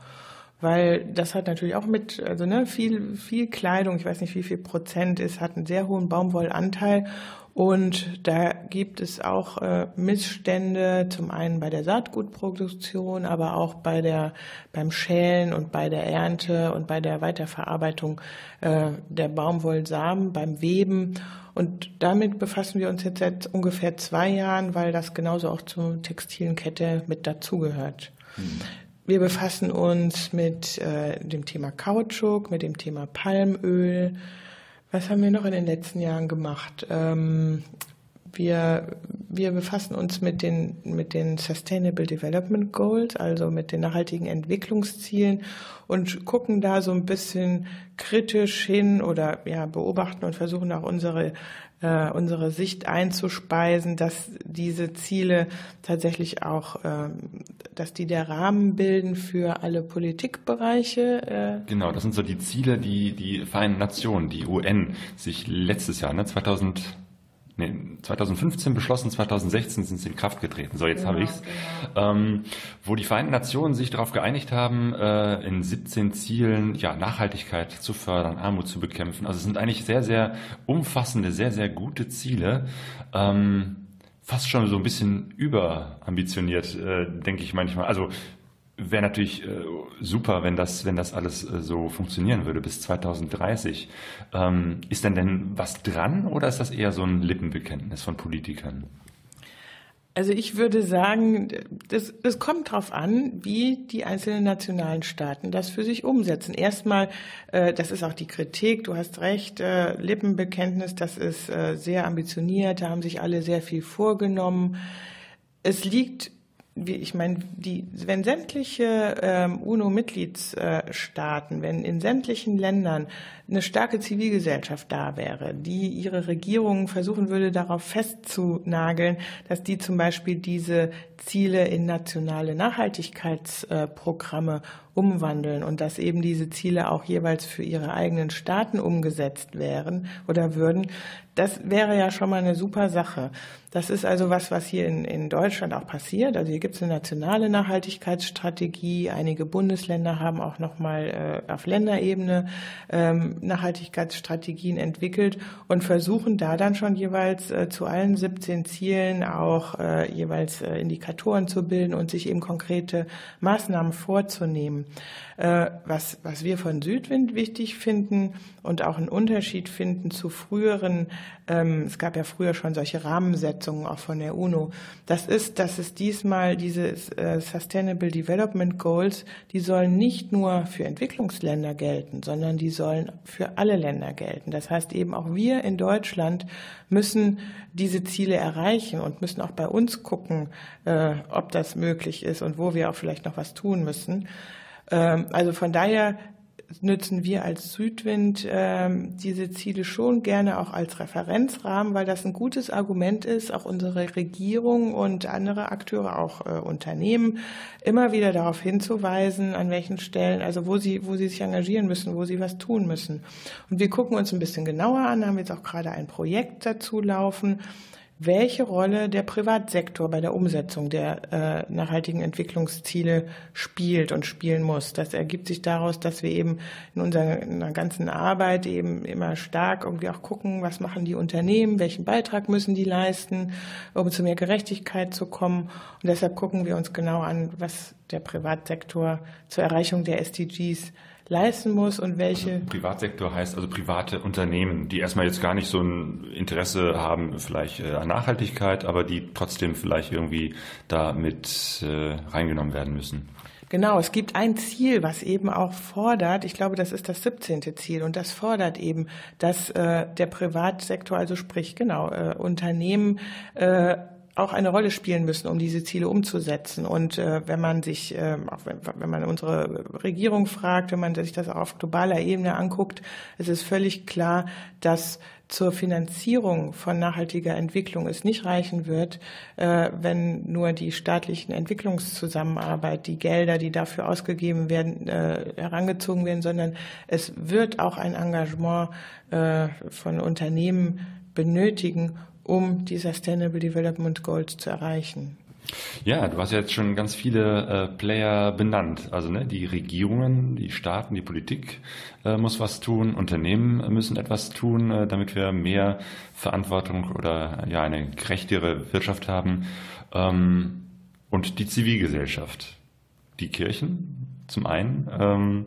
Weil das hat natürlich auch mit, also ne, viel, viel Kleidung, ich weiß nicht wie viel Prozent ist, hat einen sehr hohen Baumwollanteil und da gibt es auch äh, Missstände, zum einen bei der Saatgutproduktion, aber auch bei der, beim Schälen und bei der Ernte und bei der Weiterverarbeitung äh, der Baumwollsamen, beim Weben. Und damit befassen wir uns jetzt seit ungefähr zwei Jahren, weil das genauso auch zur textilen Kette mit dazugehört. Hm. Wir befassen uns mit äh, dem Thema Kautschuk, mit dem Thema Palmöl. Was haben wir noch in den letzten Jahren gemacht? Ähm, wir, wir befassen uns mit den, mit den Sustainable Development Goals, also mit den nachhaltigen Entwicklungszielen und gucken da so ein bisschen kritisch hin oder ja, beobachten und versuchen auch unsere äh, unsere Sicht einzuspeisen, dass diese Ziele tatsächlich auch, äh, dass die der Rahmen bilden für alle Politikbereiche. Äh. Genau, das sind so die Ziele, die die Vereinten Nationen, die UN, sich letztes Jahr, ne, 2000 nee, 2015 beschlossen, 2016 sind sie in Kraft getreten. So, jetzt genau, habe ich's. Genau. Ähm, wo die Vereinten Nationen sich darauf geeinigt haben, äh, in 17 Zielen ja, Nachhaltigkeit zu fördern, Armut zu bekämpfen. Also es sind eigentlich sehr, sehr umfassende, sehr, sehr gute Ziele. Ähm, fast schon so ein bisschen überambitioniert, äh, denke ich manchmal. Also wäre natürlich äh, super, wenn das, wenn das alles äh, so funktionieren würde bis 2030. Ähm, ist denn denn was dran oder ist das eher so ein Lippenbekenntnis von Politikern? Also ich würde sagen, das, das kommt darauf an, wie die einzelnen nationalen Staaten das für sich umsetzen. Erstmal, äh, das ist auch die Kritik, du hast recht, äh, Lippenbekenntnis, das ist äh, sehr ambitioniert, da haben sich alle sehr viel vorgenommen. Es liegt ich meine, die, wenn sämtliche ähm, UNO-Mitgliedsstaaten, wenn in sämtlichen Ländern eine starke Zivilgesellschaft da wäre, die ihre Regierungen versuchen würde, darauf festzunageln, dass die zum Beispiel diese Ziele in nationale Nachhaltigkeitsprogramme umwandeln und dass eben diese Ziele auch jeweils für ihre eigenen Staaten umgesetzt wären oder würden, das wäre ja schon mal eine super Sache. Das ist also was, was hier in, in Deutschland auch passiert. Also hier gibt es eine nationale Nachhaltigkeitsstrategie. Einige Bundesländer haben auch noch mal äh, auf Länderebene ähm, Nachhaltigkeitsstrategien entwickelt und versuchen da dann schon jeweils äh, zu allen 17 Zielen auch äh, jeweils äh, Indikatoren zu bilden und sich eben konkrete Maßnahmen vorzunehmen. Äh, was, was wir von Südwind wichtig finden und auch einen Unterschied finden zu früheren, ähm, es gab ja früher schon solche Rahmensetzungen auch von der UNO, das ist, dass es diesmal diese äh, Sustainable Development Goals, die sollen nicht nur für Entwicklungsländer gelten, sondern die sollen für alle Länder gelten. Das heißt eben auch wir in Deutschland müssen diese Ziele erreichen und müssen auch bei uns gucken, äh, ob das möglich ist und wo wir auch vielleicht noch was tun müssen. Ähm, also von daher nützen wir als Südwind ähm, diese Ziele schon gerne auch als Referenzrahmen, weil das ein gutes Argument ist, auch unsere Regierung und andere Akteure, auch äh, Unternehmen, immer wieder darauf hinzuweisen, an welchen Stellen, also wo sie, wo sie sich engagieren müssen, wo sie was tun müssen. Und wir gucken uns ein bisschen genauer an, haben jetzt auch gerade ein Projekt dazu laufen, welche Rolle der Privatsektor bei der Umsetzung der äh, nachhaltigen Entwicklungsziele spielt und spielen muss. Das ergibt sich daraus, dass wir eben in unserer, in unserer ganzen Arbeit eben immer stark irgendwie auch gucken, was machen die Unternehmen, welchen Beitrag müssen die leisten, um zu mehr Gerechtigkeit zu kommen. Und deshalb gucken wir uns genau an, was der Privatsektor zur Erreichung der SDGs leisten muss und welche. Also Privatsektor heißt also private Unternehmen, die erstmal jetzt gar nicht so ein Interesse haben, vielleicht äh, an Nachhaltigkeit, aber die trotzdem vielleicht irgendwie da mit äh, reingenommen werden müssen. Genau, es gibt ein Ziel, was eben auch fordert, ich glaube, das ist das 17. Ziel, und das fordert eben, dass äh, der Privatsektor, also sprich, genau, äh, Unternehmen äh, auch eine Rolle spielen müssen, um diese Ziele umzusetzen. Und äh, wenn man sich, äh, auch wenn, wenn man unsere Regierung fragt, wenn man sich das auf globaler Ebene anguckt, es ist völlig klar, dass zur Finanzierung von nachhaltiger Entwicklung es nicht reichen wird, äh, wenn nur die staatlichen Entwicklungszusammenarbeit, die Gelder, die dafür ausgegeben werden, äh, herangezogen werden, sondern es wird auch ein Engagement äh, von Unternehmen benötigen, um die Sustainable Development Goals zu erreichen. Ja, du hast jetzt schon ganz viele äh, Player benannt. Also ne, die Regierungen, die Staaten, die Politik äh, muss was tun, Unternehmen müssen etwas tun, äh, damit wir mehr Verantwortung oder ja eine gerechtere Wirtschaft haben. Ähm, und die Zivilgesellschaft, die Kirchen zum einen. Ähm,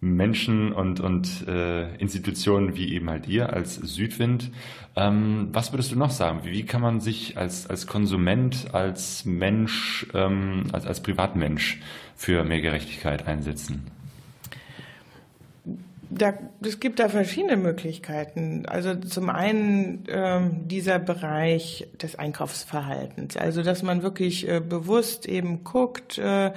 Menschen und, und äh, Institutionen wie eben halt ihr als Südwind. Ähm, was würdest du noch sagen? Wie, wie kann man sich als, als Konsument, als Mensch, ähm, als, als Privatmensch für mehr Gerechtigkeit einsetzen? Da, es gibt da verschiedene Möglichkeiten. Also zum einen ähm, dieser Bereich des Einkaufsverhaltens. Also dass man wirklich äh, bewusst eben guckt, äh,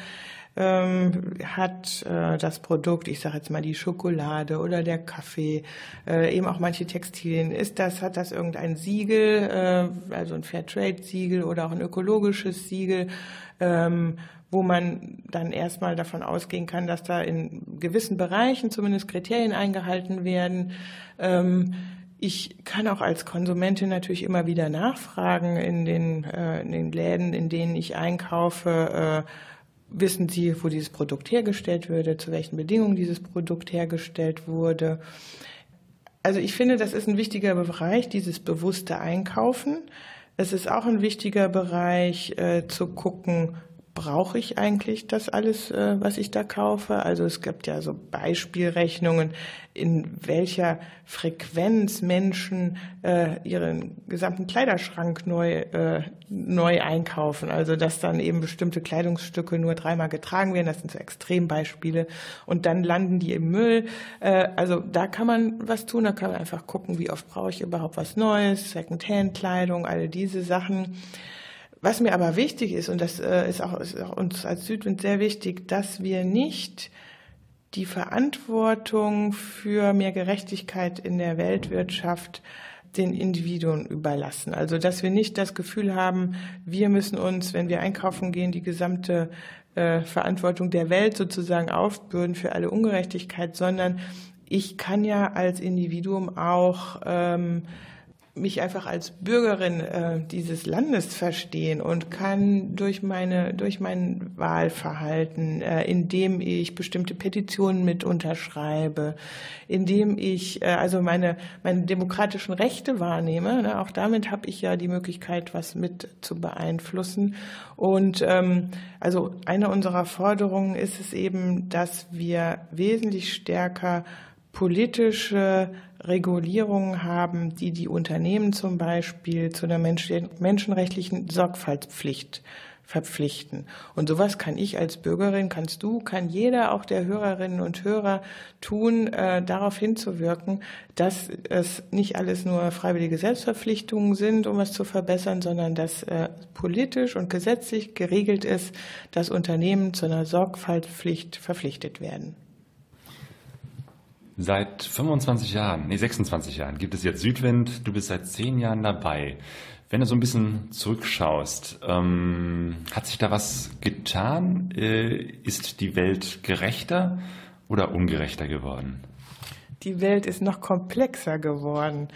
ähm, hat äh, das Produkt, ich sage jetzt mal die Schokolade oder der Kaffee, äh, eben auch manche Textilien, ist das, hat das irgendein Siegel, äh, also ein Fairtrade-Siegel oder auch ein ökologisches Siegel, ähm, wo man dann erstmal davon ausgehen kann, dass da in gewissen Bereichen zumindest Kriterien eingehalten werden. Ähm, ich kann auch als Konsumentin natürlich immer wieder nachfragen in den, äh, in den Läden, in denen ich einkaufe, äh, wissen Sie, wo dieses Produkt hergestellt wurde, zu welchen Bedingungen dieses Produkt hergestellt wurde. Also ich finde, das ist ein wichtiger Bereich, dieses bewusste Einkaufen. Es ist auch ein wichtiger Bereich äh, zu gucken, brauche ich eigentlich das alles, äh, was ich da kaufe? Also es gibt ja so Beispielrechnungen, in welcher Frequenz Menschen äh, ihren gesamten Kleiderschrank neu, äh, neu einkaufen. Also dass dann eben bestimmte Kleidungsstücke nur dreimal getragen werden. Das sind so Extrembeispiele. Und dann landen die im Müll. Also da kann man was tun. Da kann man einfach gucken, wie oft brauche ich überhaupt was Neues, Secondhand-Kleidung, alle diese Sachen. Was mir aber wichtig ist, und das äh, ist auch, ist auch uns als Südwind sehr wichtig, dass wir nicht die Verantwortung für mehr Gerechtigkeit in der Weltwirtschaft den Individuen überlassen. Also dass wir nicht das Gefühl haben, wir müssen uns, wenn wir einkaufen gehen, die gesamte äh, Verantwortung der Welt sozusagen aufbürden für alle Ungerechtigkeit, sondern ich kann ja als Individuum auch ähm, mich einfach als Bürgerin äh, dieses Landes verstehen und kann durch meine durch mein Wahlverhalten, äh, indem ich bestimmte Petitionen mit unterschreibe, indem ich äh, also meine meine demokratischen Rechte wahrnehme. Ne, auch damit habe ich ja die Möglichkeit, was mit zu beeinflussen. Und ähm, also eine unserer Forderungen ist es eben, dass wir wesentlich stärker politische Regulierungen haben, die die Unternehmen zum Beispiel zu einer menschenrechtlichen Sorgfaltspflicht verpflichten. Und sowas kann ich als Bürgerin, kannst du, kann jeder, auch der Hörerinnen und Hörer tun, äh, darauf hinzuwirken, dass es nicht alles nur freiwillige Selbstverpflichtungen sind, um es zu verbessern, sondern dass äh, politisch und gesetzlich geregelt ist, dass Unternehmen zu einer Sorgfaltspflicht verpflichtet werden. Seit 25 Jahren, nee, 26 Jahren gibt es jetzt Südwind. Du bist seit zehn Jahren dabei. Wenn du so ein bisschen zurückschaust, ähm, hat sich da was getan? Äh, ist die Welt gerechter oder ungerechter geworden? Die Welt ist noch komplexer geworden.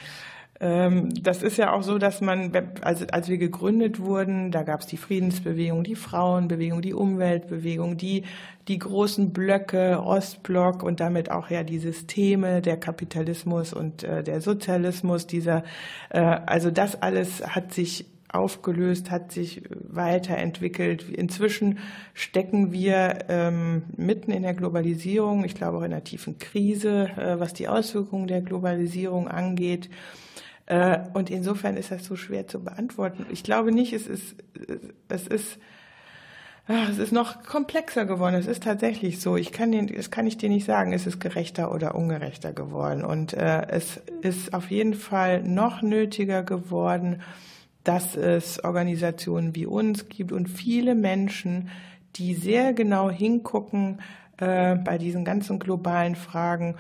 Ähm, das ist ja auch so, dass man, als, als wir gegründet wurden, da gab es die Friedensbewegung, die Frauenbewegung, die Umweltbewegung, die, die großen Blöcke, Ostblock und damit auch ja die Systeme, der Kapitalismus und äh, der Sozialismus, dieser, äh, also das alles hat sich aufgelöst, hat sich weiterentwickelt. Inzwischen stecken wir ähm, mitten in der Globalisierung, ich glaube auch in einer tiefen Krise, äh, was die Auswirkungen der Globalisierung angeht. Äh, und insofern ist das so schwer zu beantworten. Ich glaube nicht, es ist, es ist, es ist noch komplexer geworden. Es ist tatsächlich so. Ich kann den, das kann ich dir nicht sagen. Es ist gerechter oder ungerechter geworden. Und äh, es ist auf jeden Fall noch nötiger geworden, dass es Organisationen wie uns gibt und viele Menschen, die sehr genau hingucken äh, bei diesen ganzen globalen Fragen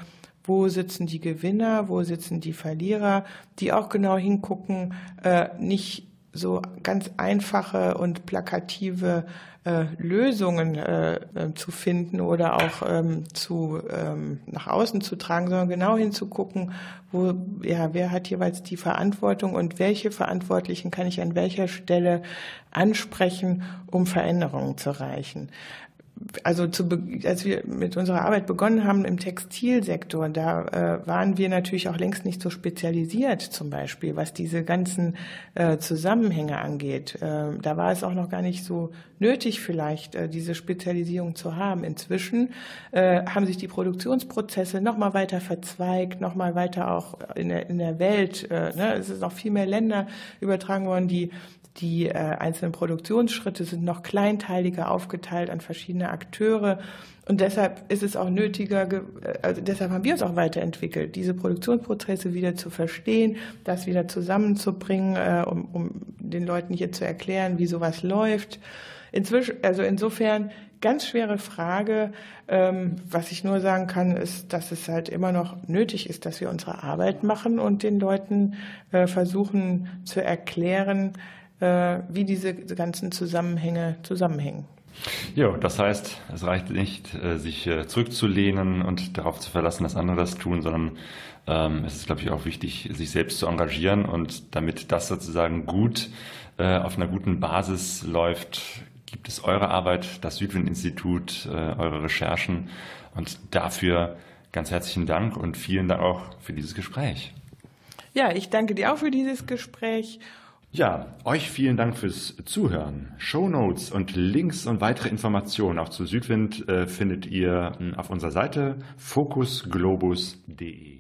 wo sitzen die Gewinner, wo sitzen die Verlierer, die auch genau hingucken, äh, nicht so ganz einfache und plakative äh, Lösungen äh, äh, zu finden oder auch ähm, zu, ähm, nach außen zu tragen, sondern genau hinzugucken, wo, ja, wer hat jeweils die Verantwortung und welche Verantwortlichen kann ich an welcher Stelle ansprechen, um Veränderungen zu erreichen also zu, als wir mit unserer Arbeit begonnen haben im Textilsektor, da äh, waren wir natürlich auch längst nicht so spezialisiert, zum Beispiel, was diese ganzen äh, Zusammenhänge angeht. Äh, da war es auch noch gar nicht so nötig, vielleicht äh, diese Spezialisierung zu haben. Inzwischen äh, haben sich die Produktionsprozesse noch mal weiter verzweigt, noch mal weiter auch in der, in der Welt. Äh, ne? Es ist noch viel mehr Länder übertragen worden, die die einzelnen Produktionsschritte sind noch kleinteiliger aufgeteilt an verschiedene Akteure. Und deshalb ist es auch nötiger, äh, also deshalb haben wir uns auch weiterentwickelt, diese Produktionsprozesse wieder zu verstehen, das wieder zusammenzubringen, äh, um, um den Leuten hier zu erklären, wie sowas läuft. Inzwischen, also insofern ganz schwere Frage. Ähm, was ich nur sagen kann, ist, dass es halt immer noch nötig ist, dass wir unsere Arbeit machen und den Leuten äh, versuchen zu erklären, wie diese ganzen Zusammenhänge zusammenhängen. Ja, das heißt, es reicht nicht, äh, sich äh, zurückzulehnen und darauf zu verlassen, dass andere das tun, sondern ähm, es ist, glaube ich, auch wichtig, sich selbst zu engagieren und damit das sozusagen gut auf einer guten Basis läuft, gibt es eure Arbeit, das Südwind-Institut, eure Recherchen und dafür ganz herzlichen Dank und vielen Dank auch für dieses Gespräch. Ja, ich danke dir auch für dieses Gespräch ja, euch vielen Dank fürs Zuhören. Show Notes und Links und weitere Informationen auch zu Südwind äh, findet ihr hm, auf unserer Seite focusglobus.de.